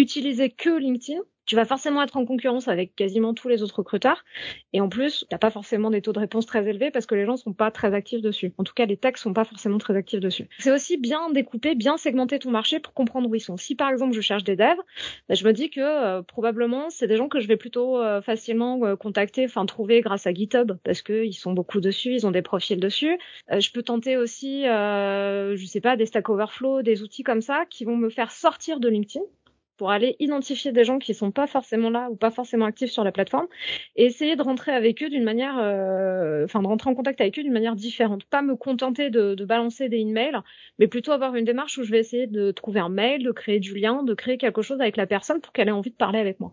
utiliser que LinkedIn, tu vas forcément être en concurrence avec quasiment tous les autres recruteurs. Et en plus, t'as pas forcément des taux de réponse très élevés parce que les gens sont pas très actifs dessus. En tout cas, les techs sont pas forcément très actifs dessus. C'est aussi bien découper, bien segmenter ton marché pour comprendre où ils sont. Si par exemple je cherche des devs, bah, je me dis que euh, probablement c'est des gens que je vais plutôt euh, facilement euh, contacter, enfin trouver grâce à GitHub parce que ils sont beaucoup dessus, ils ont des profils dessus. je peux tenter aussi, je sais pas, des Stack Overflow, des outils comme ça qui vont me faire sortir de LinkedIn pour aller identifier des gens qui sont pas forcément là ou pas forcément actifs sur la plateforme et essayer de rentrer avec eux d'une manière, euh, enfin de rentrer en contact avec eux d'une manière différente. Pas me contenter de, de balancer des emails, mais plutôt avoir une démarche où je vais essayer de trouver un mail, de créer du lien, de créer quelque chose avec la personne pour qu'elle ait envie de parler avec moi.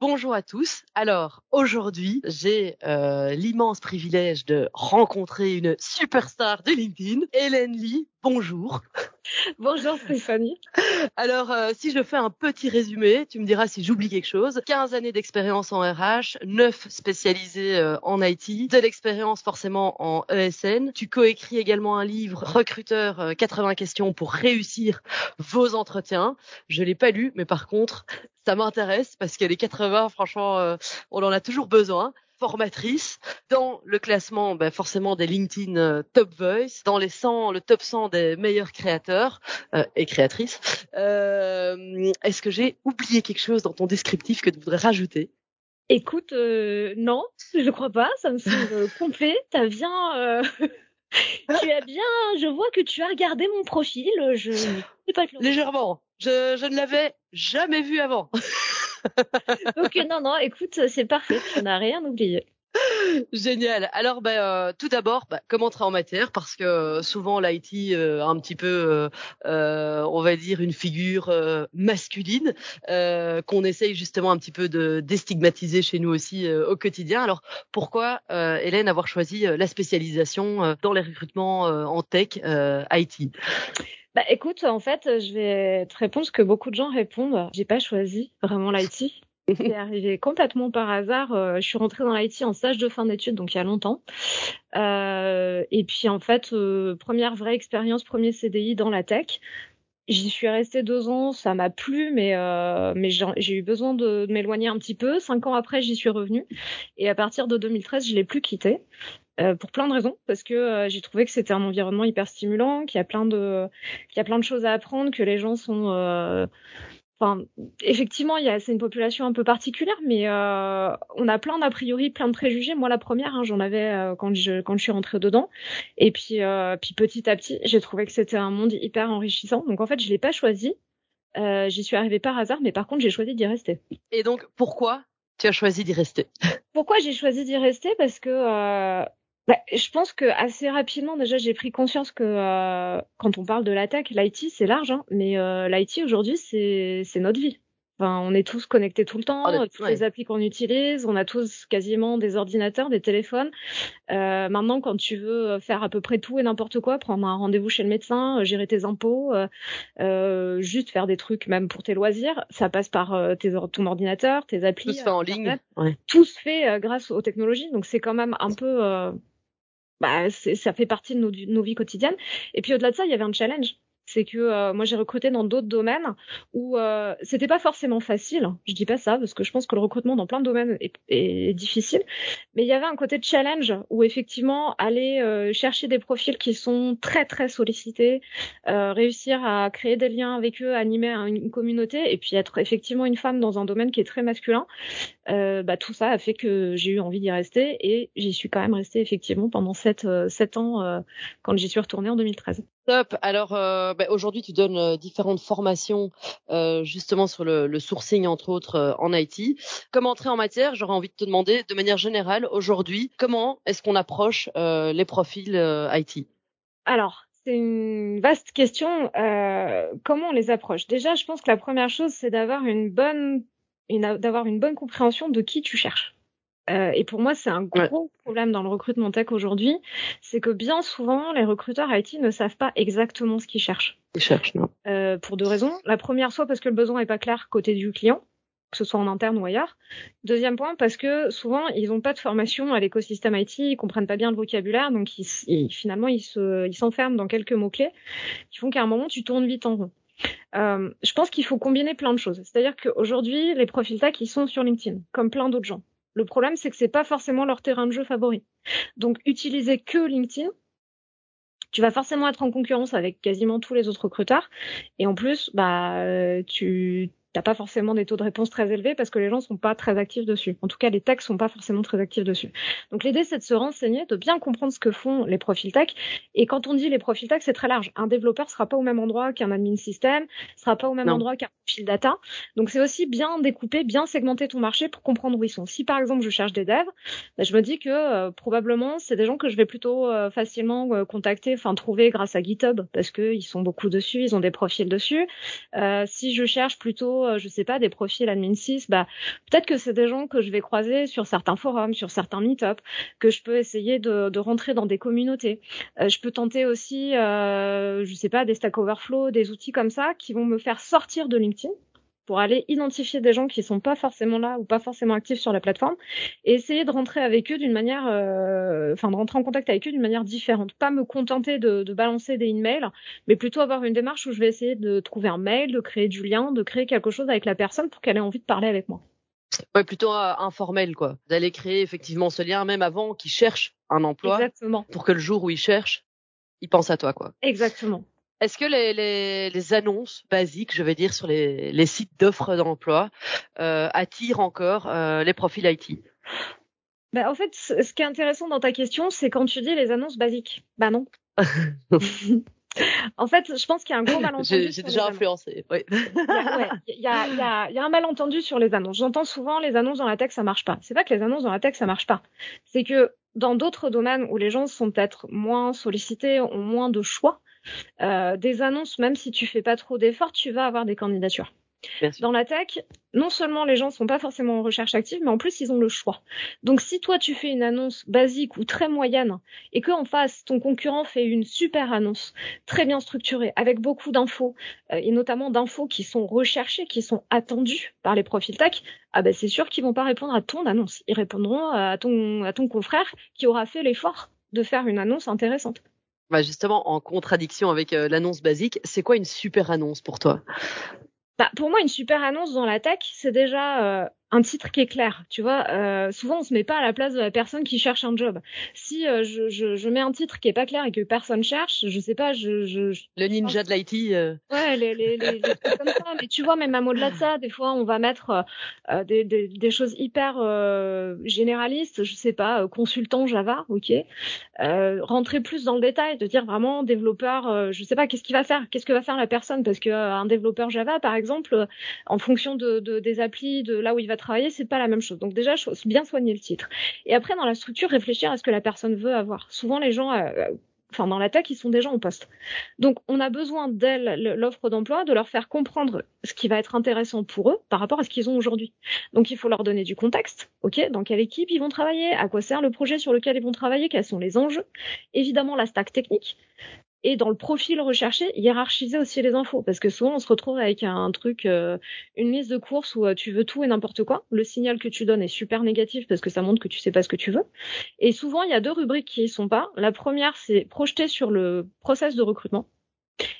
Bonjour à tous. Alors aujourd'hui, j'ai euh, l'immense privilège de rencontrer une superstar de LinkedIn, Hélène Lee. Bonjour. Bonjour Stéphanie. Alors, euh, si je fais un petit résumé, tu me diras si j'oublie quelque chose. 15 années d'expérience en RH, 9 spécialisées euh, en IT, de l'expérience forcément en ESN. Tu coécris également un livre, Recruteur 80 questions pour réussir vos entretiens. Je l'ai pas lu, mais par contre, ça m'intéresse parce que les 80, franchement, euh, on en a toujours besoin formatrice dans le classement ben, forcément des LinkedIn euh, Top Voice, dans les 100, le top 100 des meilleurs créateurs euh, et créatrices. Est-ce que j'ai oublié quelque chose dans ton descriptif que tu voudrais rajouter? Écoute, non, je crois pas, ça me semble complet. T'as bien tu as bien, je vois que tu as regardé mon profil. Je pas légèrement. Je, je ne l'avais jamais vu avant. Donc non, non, écoute, c'est parfait. Tu n'as rien oublié. Génial. Alors, bah, tout d'abord, bah, comment en matière? Parce que euh, souvent l'IT euh, un petit peu, on va dire, une figure masculine qu'on essaye justement un petit peu de déstigmatiser chez nous aussi au quotidien. Alors, pourquoi, Hélène, avoir choisi la spécialisation dans les recrutements en tech IT bah écoute, en fait, je vais te répondre ce que beaucoup de gens répondent. J'ai pas choisi vraiment l'IT. C'est arrivé complètement par hasard. Euh, je suis rentrée dans l'IT en stage de fin d'études, donc il y a longtemps. Euh, et puis en fait, euh, première vraie expérience, premier CDI dans la tech. J'y suis restée deux ans, ça m'a plu, mais euh, mais j'ai eu besoin de, de m'éloigner un petit peu. Cinq ans après, j'y suis revenue, et à partir de 2013, je l'ai plus quitté. Euh, pour plein de raisons, parce que euh, j'ai trouvé que c'était un environnement hyper stimulant, qu'il y a plein de, qu'il y a plein de choses à apprendre, que les gens sont, euh, Enfin, effectivement, il y a, c'est une population un peu particulière, mais euh, on a plein d'a priori, plein de préjugés. Moi, la première, hein, j'en avais euh, quand je quand je suis rentrée dedans, et puis euh, puis petit à petit, j'ai trouvé que c'était un monde hyper enrichissant. Donc en fait, je l'ai pas choisi. Euh, j'y suis arrivée par hasard, mais par contre, j'ai choisi d'y rester. Et donc, pourquoi tu as choisi d'y rester? Pourquoi j'ai choisi d'y rester? Parce que euh, bah, je pense que assez rapidement déjà j'ai pris conscience que euh, quand on parle de l'attaque, l'IT c'est large, hein, mais euh, l'IT aujourd'hui c'est c'est notre vie. Enfin, on est tous connectés tout le temps, oh, toutes les applis qu'on utilise, on a tous quasiment des ordinateurs, des téléphones. Euh, maintenant, quand tu veux faire à peu près tout et n'importe quoi, prendre un rendez-vous chez le médecin, euh, gérer tes impôts, euh, euh, juste faire des trucs même pour tes loisirs, ça passe par euh, tes, ton ordinateur, tes applis. Tout se fait en ligne. Ouais. Tout se fait grâce aux technologies, donc c'est quand même un peu bah, ça fait partie de nos, nos vies quotidiennes. Et puis au-delà de ça, il y avait un challenge c'est que euh, moi j'ai recruté dans d'autres domaines où euh, c'était pas forcément facile. Je dis pas ça parce que je pense que le recrutement dans plein de domaines est, est difficile, mais il y avait un côté challenge où effectivement aller euh, chercher des profils qui sont très très sollicités, euh, réussir à créer des liens avec eux, animer une communauté et puis être effectivement une femme dans un domaine qui est très masculin, euh, bah tout ça a fait que j'ai eu envie d'y rester et j'y suis quand même restée effectivement pendant sept sept ans quand j'y suis retournée en 2013. Top. Alors euh, bah, aujourd'hui, tu donnes euh, différentes formations euh, justement sur le, le, sourcing entre autres euh, en IT. Comment entrer en matière J'aurais envie de te demander de manière générale aujourd'hui, comment est-ce qu'on approche les profils IT Alors c'est une vaste question. Euh, comment on les approche? Déjà, je pense que la première chose, c'est d'avoir une bonne, d'avoir une bonne compréhension de qui tu cherches. Euh, et pour moi, c'est un gros problème dans le recrutement tech aujourd'hui, c'est que bien souvent, les recruteurs IT ne savent pas exactement ce qu'ils cherchent. Ils cherchent, non. Euh, pour deux raisons. La première, soit parce que le besoin n'est pas clair côté du client, que ce soit en interne ou ailleurs. Deuxième point, parce que souvent, ils n'ont pas de formation à l'écosystème IT, ils comprennent pas bien le vocabulaire, donc ils, finalement, ils s'enferment dans quelques mots-clés qui font qu'à un moment, tu tournes vite en rond. Euh, je pense qu'il faut combiner plein de choses. C'est-à-dire qu'aujourd'hui, les profils tech, ils sont sur LinkedIn, comme plein d'autres gens. Le problème, c'est que c'est pas forcément leur terrain de jeu favori. Donc, utiliser que LinkedIn, tu vas forcément être en concurrence avec quasiment tous les autres recruteurs. Et en plus, bah, euh, tu t'as pas forcément des taux de réponse très élevés parce que les gens sont pas très actifs dessus. En tout cas, les techs sont pas forcément très actifs dessus. Donc l'idée, c'est de se renseigner, de bien comprendre ce que font les profils tech. Et quand on dit les profils tech, c'est très large. Un développeur sera pas au même endroit qu'un admin système, sera pas au même endroit qu'un profil data. Donc c'est aussi bien découper, bien segmenter ton marché pour comprendre où ils sont. Si par exemple je cherche des devs, bah, je me dis que euh, probablement c'est des gens que je vais plutôt euh, facilement euh, contacter, enfin trouver grâce à GitHub parce que ils sont beaucoup dessus, ils ont des profils dessus. si je cherche plutôt euh, je sais pas, des profils admin 6, bah peut-être que c'est des gens que je vais croiser sur certains forums, sur certains meet-up, que je peux essayer de, de rentrer dans des communautés. Euh, je peux tenter aussi, euh, je sais pas, des Stack Overflow, des outils comme ça qui vont me faire sortir de LinkedIn pour aller identifier des gens qui sont pas forcément là ou pas forcément actifs sur la plateforme et essayer de rentrer avec eux d'une manière, euh, enfin de rentrer en contact avec eux d'une manière différente. Pas me contenter de, de, balancer des emails, mais plutôt avoir une démarche où je vais essayer de trouver un mail, de créer du lien, de créer quelque chose avec la personne pour qu'elle ait envie de parler avec moi. Ouais, plutôt euh, informel, quoi. D'aller créer effectivement ce lien, même avant qu'il cherche un emploi. Exactement. Pour que le jour où il cherche, il pense à toi, quoi. Exactement. Est-ce que les, les, les, annonces basiques, je vais dire, sur les, les sites d'offres d'emploi euh, attirent encore euh, les profils IT bah, En fait, ce qui est intéressant dans ta question, c'est quand tu dis les annonces basiques. Bah non. en fait, je pense qu'il y a un gros malentendu. J'ai déjà influencé. Oui. Il y, a, y, a, y a un malentendu sur les annonces. J'entends souvent les annonces dans la tech, ça marche pas. C'est pas que les annonces dans la tech, ça marche pas. C'est que dans d'autres domaines où les gens sont peut-être moins sollicités, ont moins de choix, euh, des annonces, même si tu fais pas trop d'efforts, tu vas avoir des candidatures. Dans la tech, non seulement les gens sont pas forcément en recherche active, mais en plus ils ont le choix. Donc si toi tu fais une annonce basique ou très moyenne et que en face ton concurrent fait une super annonce, très bien structurée, avec beaucoup d'infos euh, et notamment d'infos qui sont recherchées, qui sont attendues par les profils tech, ah ben c'est sûr qu'ils vont pas répondre à ton annonce. Ils répondront à ton à ton confrère qui aura fait l'effort de faire une annonce intéressante bah justement en contradiction avec euh, l'annonce basique, c'est quoi une super annonce pour toi? Bah, Pour moi, une super annonce dans la tech, c'est déjà euh, un titre qui est clair, tu vois. Euh, souvent, on se met pas à la place de la personne qui cherche un job. Si euh, je, je, je, mets un titre qui est pas clair et que personne cherche, je sais pas, je, je le ninja de l'IT. Euh... Ouais, les, les, les, trucs comme ça. Mais tu vois, même à au-delà de ça, des fois, on va mettre euh, euh, des, des, des, choses hyper généralistes. Je sais pas, consultant Java, ok. rentrer plus dans le détail, de dire vraiment développeur. je sais pas, qu'est-ce qu'il va faire, qu'est-ce que va faire la personne, parce que un développeur Java, par exemple, en fonction de, de des applis, de là où il va travailler, c'est pas la même chose. Donc déjà, bien soigner le titre. Et après, dans la structure, réfléchir à ce que la personne veut avoir. Souvent, les gens, euh, euh, enfin dans l'attaque, ils sont déjà en poste. Donc on a besoin d'elle, l'offre d'emploi, de leur faire comprendre ce qui va être intéressant pour eux par rapport à ce qu'ils ont aujourd'hui. Donc il faut leur donner du contexte, ok, dans quelle équipe ils vont travailler, à quoi sert le projet sur lequel ils vont travailler, quels sont les enjeux, évidemment la stack technique, et dans le profil recherché, hiérarchiser aussi les infos parce que souvent on se retrouve avec un truc, euh, une liste de courses où euh, tu veux tout et n'importe quoi. Le signal que tu donnes est super négatif parce que ça montre que tu sais pas ce que tu veux. Et souvent il y a deux rubriques qui y sont pas. La première c'est projeter sur le process de recrutement.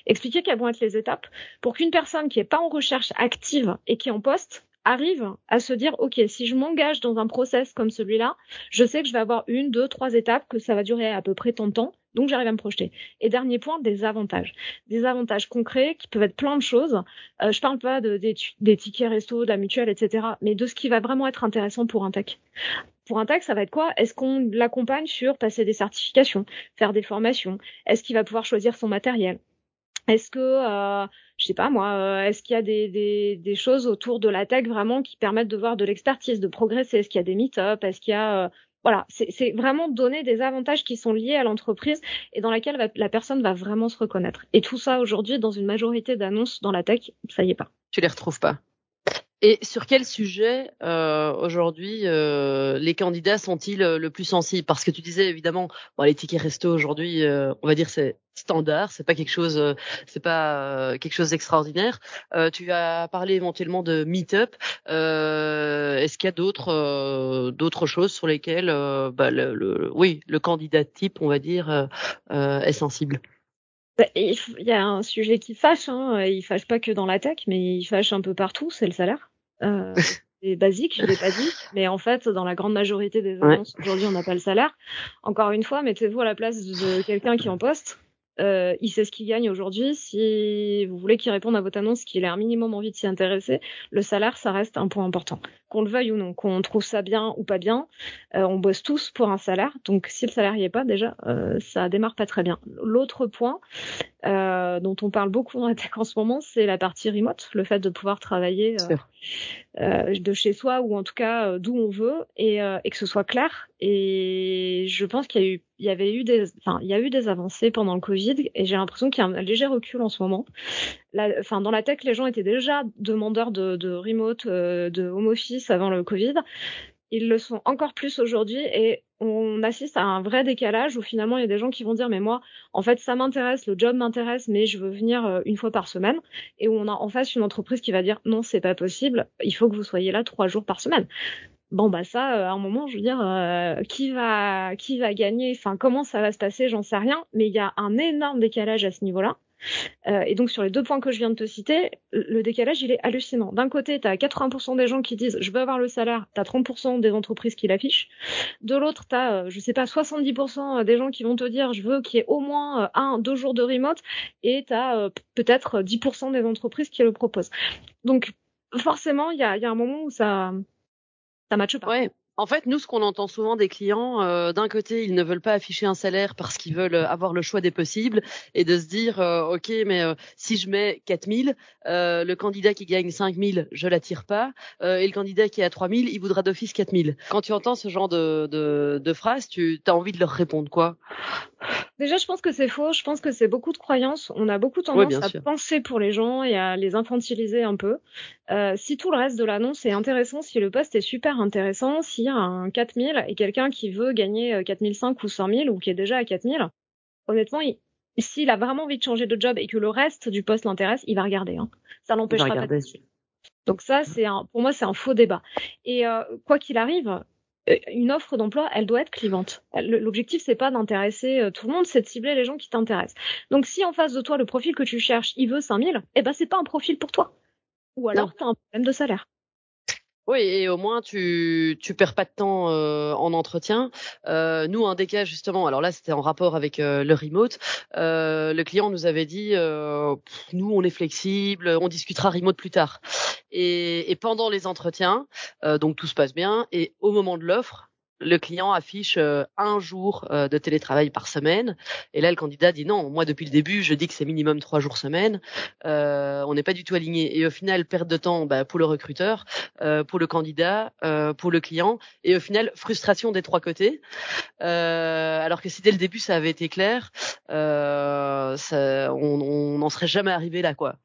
Expliquer quelles vont être les étapes pour qu'une personne qui est pas en recherche active et qui est en poste arrive à se dire ok si je m'engage dans un process comme celui-là je sais que je vais avoir une deux trois étapes que ça va durer à peu près tant de temps donc j'arrive à me projeter. Et dernier point, des avantages. Des avantages concrets qui peuvent être plein de choses. Euh, je parle pas de, des, tickets resto, de la mutuelle, etc. Mais de ce qui va vraiment être intéressant pour un tech. Pour un tech, ça va être quoi? Est-ce qu'on l'accompagne sur passer des certifications, faire des formations? Est-ce qu'il va pouvoir choisir son matériel? Est-ce que, euh, je sais pas moi, euh, est-ce qu'il y a des, choses autour de la tech vraiment qui permettent de voir de l'expertise, de progresser? Est-ce qu'il y a des meet-up? Est-ce qu'il y a, euh, voilà, c'est vraiment donner des avantages qui sont liés à l'entreprise et dans laquelle la personne va vraiment se reconnaître. Et tout ça aujourd'hui, dans une majorité d'annonces dans la tech, ça y est pas. Tu les retrouves pas. Et sur quel sujet euh, aujourd'hui euh, les candidats sont-ils euh, le plus sensibles? Parce que tu disais évidemment, bon, les tickets resto aujourd'hui, euh, on va dire c'est standard, c'est pas quelque chose, euh, c'est pas quelque chose d'extraordinaire. tu as parlé éventuellement de Meetup. Est-ce qu'il y a d'autres d'autres choses sur lesquelles, bah, le, le, oui, le candidat type, on va dire, est sensible? Bah, il y a un sujet qui fâche, hein. il fâche pas que dans la tech, mais il fâche un peu partout, c'est le salaire. Euh, c'est basique, je l'ai pas dit, mais en fait, dans la grande majorité des annonces, aujourd'hui, on n'a pas le salaire. Encore une fois, mettez-vous à la place de quelqu'un qui en poste. Euh, il sait ce qu'il gagne aujourd'hui. Si vous voulez qu'il réponde à votre annonce, qu'il ait un minimum envie de s'y intéresser, le salaire, ça reste un point important. Qu'on le veuille ou non, qu'on trouve ça bien ou pas bien, euh, on bosse tous pour un salaire. Donc si le salaire y est pas, déjà, euh, ça démarre pas très bien. L'autre point euh, dont on parle beaucoup dans la tech en ce moment, c'est la partie remote, le fait de pouvoir travailler euh, euh, de chez soi ou en tout cas d'où on veut et, et, que ce soit clair. Et je pense qu'il y a eu, il y avait eu des, enfin, il y a eu des avancées pendant le Covid et j'ai l'impression qu'il y a un léger recul en ce moment. La, enfin, dans la tech, les gens étaient déjà demandeurs de, de remote, de home office avant le Covid ils le sont encore plus aujourd'hui et on assiste à un vrai décalage où finalement il y a des gens qui vont dire mais moi en fait ça m'intéresse, le job m'intéresse mais je veux venir euh, une fois par semaine et où on a en face une entreprise qui va dire non c'est pas possible, il faut que vous soyez là trois jours par semaine. Bon bah ça euh, à un moment je veux dire euh, qui va qui va gagner, enfin comment ça va se passer? J'en sais rien mais il y a un énorme décalage à ce niveau-là euh, et donc sur les deux points que je viens de te citer, le décalage il est hallucinant. D'un côté, tu as 80% des gens qui disent je veux avoir le salaire, tu as 30% des entreprises qui l'affichent. De l'autre, tu as euh, je sais pas 70% des gens qui vont te dire je veux qu'il y ait au moins euh, un deux jours de remote et tu as peut-être 10% des entreprises qui le proposent. Donc forcément, il y a, y a un moment où ça ça pas. Ouais. En fait, nous, ce qu'on entend souvent des clients, euh, d'un côté, ils ne veulent pas afficher un salaire parce qu'ils veulent euh, avoir le choix des possibles et de se dire, euh, ok, mais si je mets 4000, le candidat qui gagne 5000, je l'attire pas, et le candidat qui est à 3000, il voudra d'office 4000. Quand tu entends ce genre de, de, de phrases, tu as envie de leur répondre quoi? Déjà, je pense que c'est faux. Je pense que c'est beaucoup de croyances. On a beaucoup tendance à penser pour les gens et à les infantiliser un peu. Euh, si tout le reste de l'annonce est intéressant, si le poste est super intéressant, s'il y a un 4000 et quelqu'un qui veut gagner 4005 euh, ou 5000 ou qui est déjà à 4000, honnêtement, s'il a vraiment envie de changer de job et que le reste du poste l'intéresse, il va regarder. Hein. Ça l'empêchera pas de Donc ça, c'est un, pour moi, c'est un faux débat. Et euh, quoi qu'il arrive, une offre d'emploi, elle doit être clivante. L'objectif, c'est pas d'intéresser euh, tout le monde, c'est de cibler les gens qui t'intéressent. Donc, si en face de toi, le profil que tu cherches, il veut 5000, eh ben, c'est pas un profil pour toi. Ou alors, tu as un problème de salaire. Oui, et au moins tu tu perds pas de temps euh, en entretien. Euh, nous, un des cas justement, alors là c'était en rapport avec euh, le remote. le client nous avait dit, nous on est flexible, on discutera remote plus tard. Et, et pendant les entretiens, donc tout se passe bien. Et au moment de l'offre, le client affiche euh, un jour euh, de télétravail par semaine. Et là, le candidat dit non, moi depuis le début, je dis que c'est minimum trois jours semaine. Euh, on n'est pas du tout aligné. Et au final, perte de temps bah, pour le recruteur, pour le candidat, pour le client. Et au final, frustration des trois côtés. alors que si dès le début ça avait été clair, ça, on n'en serait jamais arrivé là, quoi.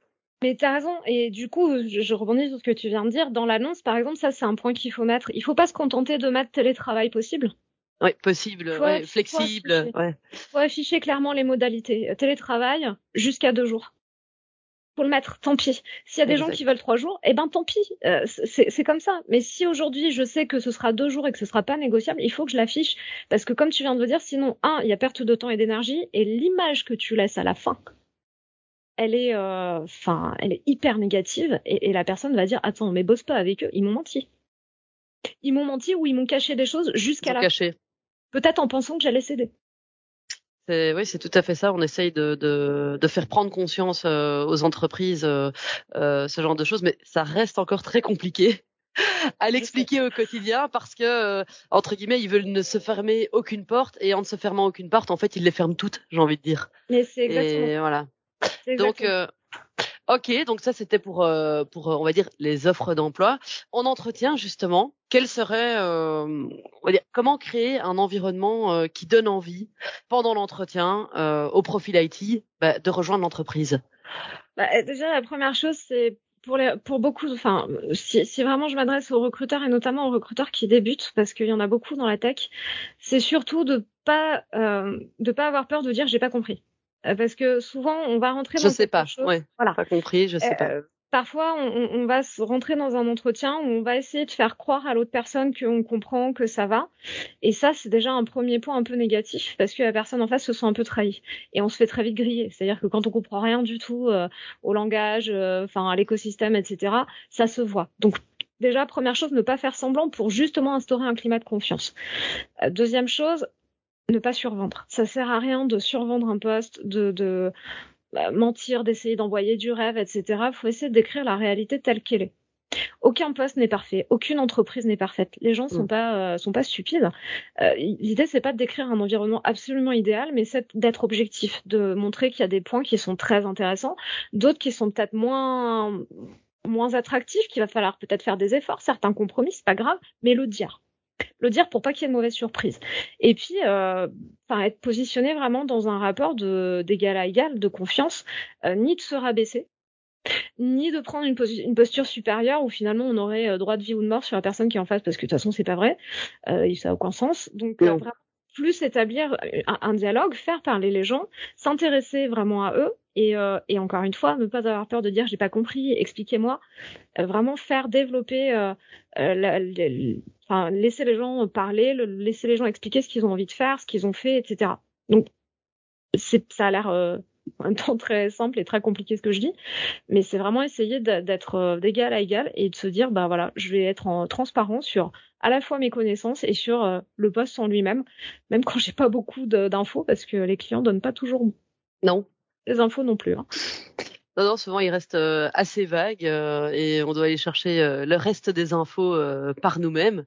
Mais t'as raison. Et du coup, je, rebondis sur ce que tu viens de dire. Dans l'annonce, par exemple, ça, c'est un point qu'il faut mettre. Il faut pas se contenter de mettre télétravail possible. Oui, possible, ouais, flexible. Faut ouais. faut afficher clairement les modalités. Télétravail jusqu'à deux jours. Faut le mettre, tant pis. S'il y a des gens qui veulent trois jours, eh ben tant pis. Euh, c'est comme ça. Mais si aujourd'hui je sais que ce sera deux jours et que ce sera pas négociable, il faut que je l'affiche parce que comme tu viens de le dire, sinon un, il y a perte de temps et d'énergie et l'image que tu laisses à la fin elle est, euh, enfin, elle est hyper négative et, la personne va dire attends, mais bosse pas avec eux, ils m'ont menti. Ils m'ont menti ou ils m'ont caché des choses jusqu'à la. Caché. Peut-être en pensant que j'allais céder. Oui, c'est tout à fait ça. On essaye de, de, de faire prendre conscience euh, aux entreprises euh, ce genre de choses, mais ça reste encore très compliqué à l'expliquer au quotidien parce que entre guillemets ils veulent ne se fermer aucune porte et en ne se fermant aucune porte en fait ils les ferment toutes j'ai envie de dire mais c'est exactement et voilà donc, euh, Ok, donc ça c'était pour euh, pour on va dire les offres d'emploi. En entretien justement, quel serait euh, on va dire comment créer un environnement euh, qui donne envie pendant l'entretien au profil IT bah, de rejoindre l'entreprise? Bah, déjà la première chose c'est pour, les, pour beaucoup, enfin, si, si vraiment je m'adresse aux recruteurs et notamment aux recruteurs qui débutent, parce qu'il y en a beaucoup dans la tech, c'est surtout de pas euh, de pas avoir peur de dire j'ai pas compris, euh, parce que souvent on va rentrer dans je sais pas, chose, ouais, voilà, pas compris, je sais euh, pas parfois on, on, va rentrer dans un entretien où on va essayer de faire croire à l'autre personne qu'on comprend, que ça va. Et ça, c'est déjà un premier point un peu négatif parce que la personne en face se sent un peu trahie. Et on se fait très vite griller. C'est-à-dire que quand on comprend rien du tout euh, au langage, euh, enfin à l'écosystème, etc., ça se voit. Donc déjà, première chose, ne pas faire semblant pour justement instaurer un climat de confiance. Euh, deuxième chose, ne pas survendre. Ça sert à rien de survendre un poste, de, de bah, mentir, d'essayer d'envoyer du rêve, etc. Il faut essayer de décrire la réalité telle qu'elle est. Aucun poste n'est parfait, aucune entreprise n'est parfaite. Les gens sont mm. pas euh, sont pas stupides. Euh, L'idée c'est pas de décrire un environnement absolument idéal, mais c'est d'être objectif, de montrer qu'il y a des points qui sont très intéressants, d'autres qui sont peut-être moins moins attractifs, qu'il va falloir peut-être faire des efforts, certains compromis, c'est pas grave, mais le dire le dire pour pas qu'il y ait de mauvaise surprise. Et puis, euh, être positionné vraiment dans un rapport de d'égal à égal, de confiance, euh, ni de se rabaisser, ni de prendre une, une, posture supérieure où finalement on aurait euh, droit de vie ou de mort sur la personne qui est en face, parce que de toute façon c'est pas vrai, euh, ça n'a aucun sens. Donc euh, vraiment plus établir un, un, dialogue, faire parler les gens, s'intéresser vraiment à eux. Et, euh, et, encore une fois, ne pas avoir peur de dire j'ai pas compris, expliquez-moi. vraiment faire développer la, enfin, laisser les gens parler, le, laisser les gens expliquer ce qu'ils ont envie de faire, ce qu'ils ont fait, etc. Donc, ça a l'air euh, un temps très simple et très compliqué ce que je dis, mais c'est vraiment essayer d'être euh, d'égal à égal et de se dire, bah voilà, je vais être en transparent sur à la fois mes connaissances et sur euh, le poste en lui-même, même quand j'ai pas beaucoup d'infos parce que les clients donnent pas toujours non les infos non plus. Hein. Non, non, souvent il reste euh, assez vague euh, et on doit aller chercher euh, le reste des infos par nous-mêmes.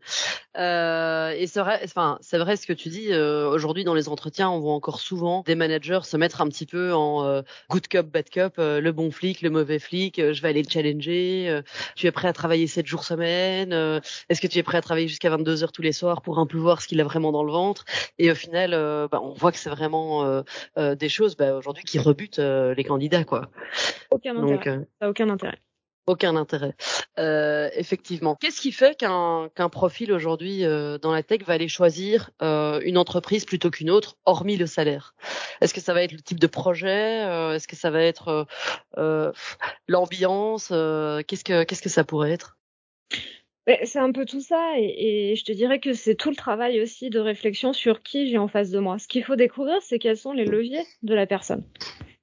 et c'est vrai, enfin, c'est vrai ce que tu dis. Aujourd'hui, dans les entretiens, on voit encore souvent des managers se mettre un petit peu en good cop, bad cop, le bon flic, le mauvais flic. je vais aller le challenger. tu es prêt à travailler 7 jours semaine Est-ce que tu es prêt à travailler jusqu'à 22 heures tous les soirs pour un peu voir ce qu'il a vraiment dans le ventre? Et au final, bah, on voit que c'est vraiment des choses bah, aujourd'hui qui rebutent les candidats, quoi. Aucun intérêt. Euh, ça aucun intérêt. Aucun intérêt. Euh, effectivement. Qu'est-ce qui fait qu'un qu'un profil aujourd'hui euh, dans la tech va aller choisir euh, une entreprise plutôt qu'une autre, hormis le salaire? Est-ce que ça va être le type de projet Est-ce que ça va être l'ambiance Qu'est-ce que qu'est-ce que ça pourrait être? C'est un peu tout ça et, et je te dirais que c'est tout le travail aussi de réflexion sur qui j'ai en face de moi. Ce qu'il faut découvrir, c'est quels sont les leviers de la personne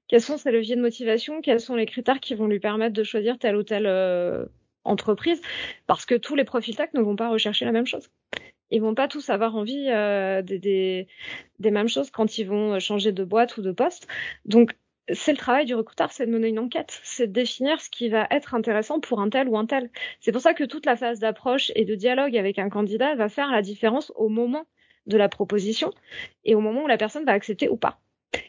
quels sont ses leviers de motivation, quels sont les critères qui vont lui permettre de choisir telle ou telle euh, entreprise, parce que tous les profils tech ne vont pas rechercher la même chose. Ils vont pas tous avoir envie euh, des, des, des, mêmes choses quand ils vont changer de boîte ou de poste. Donc c'est le travail du recruteur, c'est de mener une enquête, c'est de définir ce qui va être intéressant pour un tel ou un tel. C'est pour ça que toute la phase d'approche et de dialogue avec un candidat va faire la différence au moment de la proposition et au moment où la personne va accepter ou pas.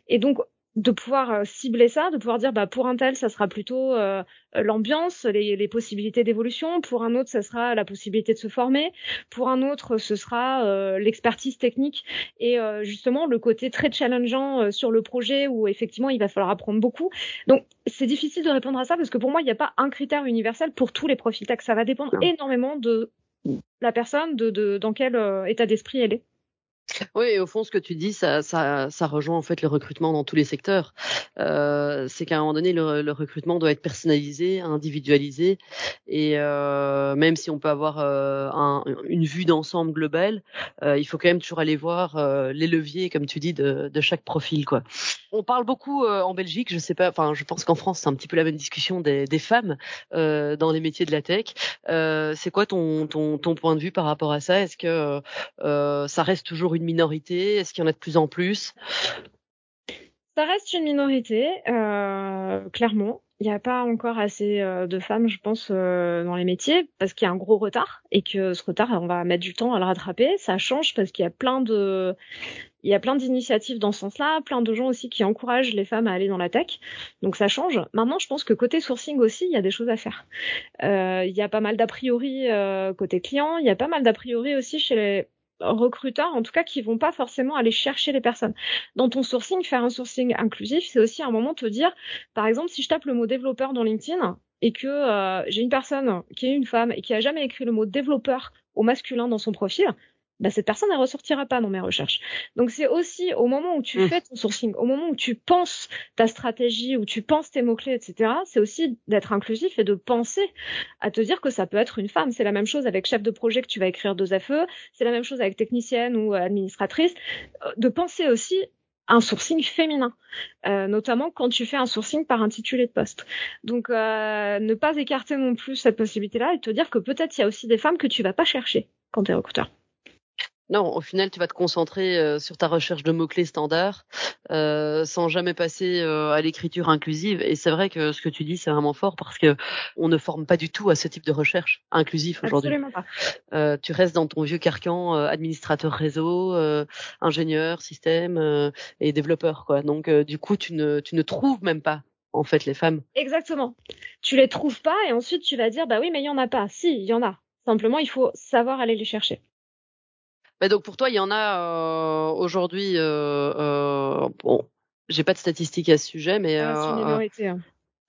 Et donc, de pouvoir euh, cibler ça, de pouvoir dire bah pour un tel ça sera plutôt euh, l'ambiance, les, les, possibilités d'évolution, pour un autre ça sera la possibilité de se former, pour un autre ce sera euh, l'expertise technique. Et justement le côté très challengeant sur le projet où effectivement il va falloir apprendre beaucoup. Donc c'est difficile de répondre à ça parce que pour moi il n'y a pas un critère universel pour tous les profils. Tech, ça va dépendre énormément de la personne, de, de dans quel état d'esprit elle est. Oui, au fond, ce que tu dis, ça, ça, ça rejoint en fait le recrutement dans tous les secteurs. Euh, c'est qu'à un moment donné, le, le, recrutement doit être personnalisé, individualisé, et euh, même si on peut avoir euh, un, une vue d'ensemble globale, euh, il faut quand même toujours aller voir euh, les leviers, comme tu dis, de, de, chaque profil. Quoi. On parle beaucoup euh, en Belgique, je sais pas, enfin, je pense qu'en France, c'est un petit peu la même discussion des, des femmes dans les métiers de la tech. c'est quoi ton, ton, ton point de vue par rapport à ça? Est-ce que ça reste toujours une minorité? Est-ce qu'il y en a de plus en plus? Ça reste une minorité, euh, clairement. Il n'y a pas encore assez euh, de femmes, je pense, euh, dans les métiers, parce qu'il y a un gros retard et que ce retard, on va mettre du temps à le rattraper. Ça change parce qu'il y a plein de Il y a plein d'initiatives dans ce sens-là, plein de gens aussi qui encouragent les femmes à aller dans la tech. Donc ça change. Maintenant, je pense que côté sourcing aussi, il y a des choses à faire. Euh, il y a pas mal d'a priori euh, côté client, il y a pas mal d'a priori aussi chez les recruteurs, en tout cas, qui vont pas forcément aller chercher les personnes. Dans ton sourcing, faire un sourcing inclusif, c'est aussi un moment te dire, par exemple, si je tape le mot développeur dans LinkedIn et que euh, j'ai une personne qui est une femme et qui a jamais écrit le mot développeur au masculin dans son profil, bah, cette personne ne ressortira pas dans mes recherches. Donc c'est aussi au moment où tu mmh. fais ton sourcing, au moment où tu penses ta stratégie, où tu penses tes mots-clés, etc., c'est aussi d'être inclusif et de penser à te dire que ça peut être une femme. C'est la même chose avec chef de projet que tu vas écrire deux FE, c'est la même chose avec technicienne ou administratrice, euh, de penser aussi un sourcing féminin, euh, notamment quand tu fais un sourcing par intitulé de poste. Donc euh, ne pas écarter non plus cette possibilité-là et te dire que peut-être il y a aussi des femmes que tu vas pas chercher quand tu es recruteur. Non, au final, tu vas te concentrer euh, sur ta recherche de mots-clés standards euh, sans jamais passer euh, à l'écriture inclusive. Et c'est vrai que ce que tu dis, c'est vraiment fort parce que on ne forme pas du tout à ce type de recherche inclusif aujourd'hui. Euh, tu restes dans ton vieux carcan euh, administrateur réseau, ingénieur, système et développeur. quoi. Donc, du coup, tu ne, tu ne trouves même pas en fait les femmes. Exactement. Tu les trouves pas et ensuite tu vas dire bah oui mais il y en a pas. Si, il y en a. Simplement, il faut savoir aller les chercher. Mais donc pour toi, il y en a euh, aujourd'hui. Euh, euh, bon, j'ai pas de statistiques à ce sujet, mais ça reste une euh, minorité. Hein.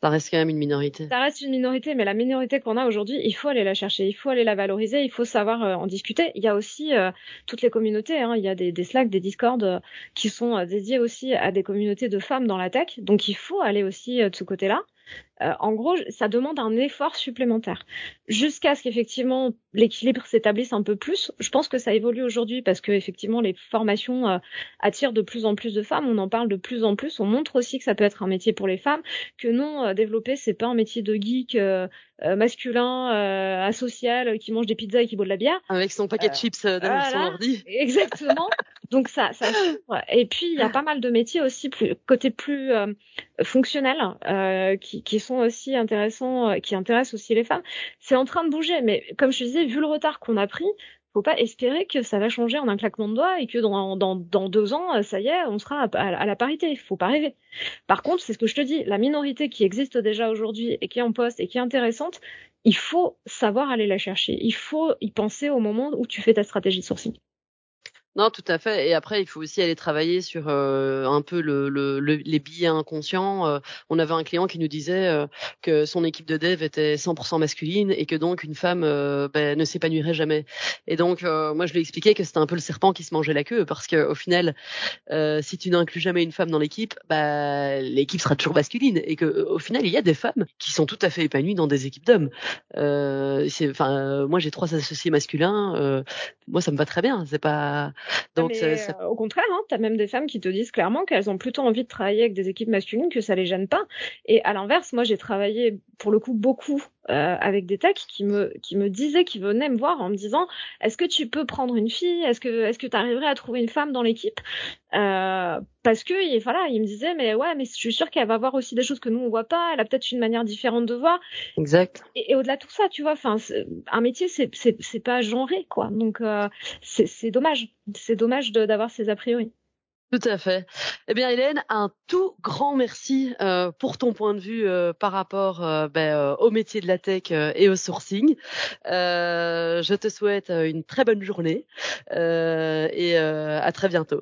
Ça reste quand même une minorité. Ça reste une minorité, mais la minorité qu'on a aujourd'hui, il faut aller la chercher, il faut aller la valoriser, il faut savoir en discuter. Il y a aussi toutes les communautés, hein. il y a des, des Slack, des Discord qui sont dédiés aussi à des communautés de femmes dans la tech, donc il faut aller aussi de ce côté-là. Euh, en gros, ça demande un effort supplémentaire. Jusqu'à ce qu'effectivement l'équilibre s'établisse un peu plus. Je pense que ça évolue aujourd'hui parce que effectivement les formations euh, attirent de plus en plus de femmes. On en parle de plus en plus. On montre aussi que ça peut être un métier pour les femmes. Que non, euh, développer c'est pas un métier de geek masculin, asocial, qui mange des pizzas et qui boit de la bière. Avec son paquet de chips derrière son ordi. Exactement. Donc ça, ça. Et puis il y a pas mal de métiers aussi plus côté plus fonctionnel qui qui, sont aussi intéressants, euh, qui intéressent aussi les femmes. C'est en train de bouger, mais comme je disais, vu le retard qu'on a pris, faut pas espérer que ça va changer en un claquement de doigts et que dans, dans, dans deux ans, ça y est, on sera à, la parité. Faut pas rêver. Par contre, c'est ce que je te dis, la minorité qui existe déjà aujourd'hui et qui est en poste et qui est intéressante, il faut savoir aller la chercher. Il faut y penser au moment où tu fais ta stratégie de sourcing. Non, tout à fait. Et après, il faut aussi aller travailler sur euh, un peu le, le, les billets inconscients. Euh, on avait un client qui nous disait euh, que son équipe de dev était 100% masculine et que donc une femme ben, ne s'épanouirait jamais. Et donc, moi, je lui ai expliqué que c'était un peu le serpent qui se mangeait la queue parce que au final, si tu n'inclus jamais une femme dans l'équipe, bah, l'équipe sera toujours masculine et que au final, il y a des femmes qui sont tout à fait épanouies dans des équipes d'hommes. Enfin, moi, j'ai trois associés masculins. moi, ça me va très bien. C'est pas donc, euh, au contraire, hein, tu as même des femmes qui te disent clairement qu'elles ont plutôt envie de travailler avec des équipes masculines, que ça les gêne pas. Et à l'inverse, moi, j'ai travaillé pour le coup beaucoup euh, avec des techs qui me qui me disaient, qui venaient me voir en me disant, est-ce que tu peux prendre une fille? Est-ce que est-ce que tu arriverais à trouver une femme dans l'équipe? Euh, Parce que voilà, ils me disaient, mais ouais, mais je suis sûre qu'elle va voir aussi des choses que nous on voit pas. Elle a peut-être une manière différente de voir. Exact. Et, au-delà de tout ça, tu vois, enfin, un métier, c'est c'est c'est pas genré quoi. Donc euh, c'est c'est dommage. C'est dommage d'avoir ces a priori. Tout à fait. Eh bien, Hélène, un tout grand merci euh, pour ton point de vue euh, par rapport euh, ben, au métier de la tech et au sourcing. je te souhaite une très bonne journée et à très bientôt.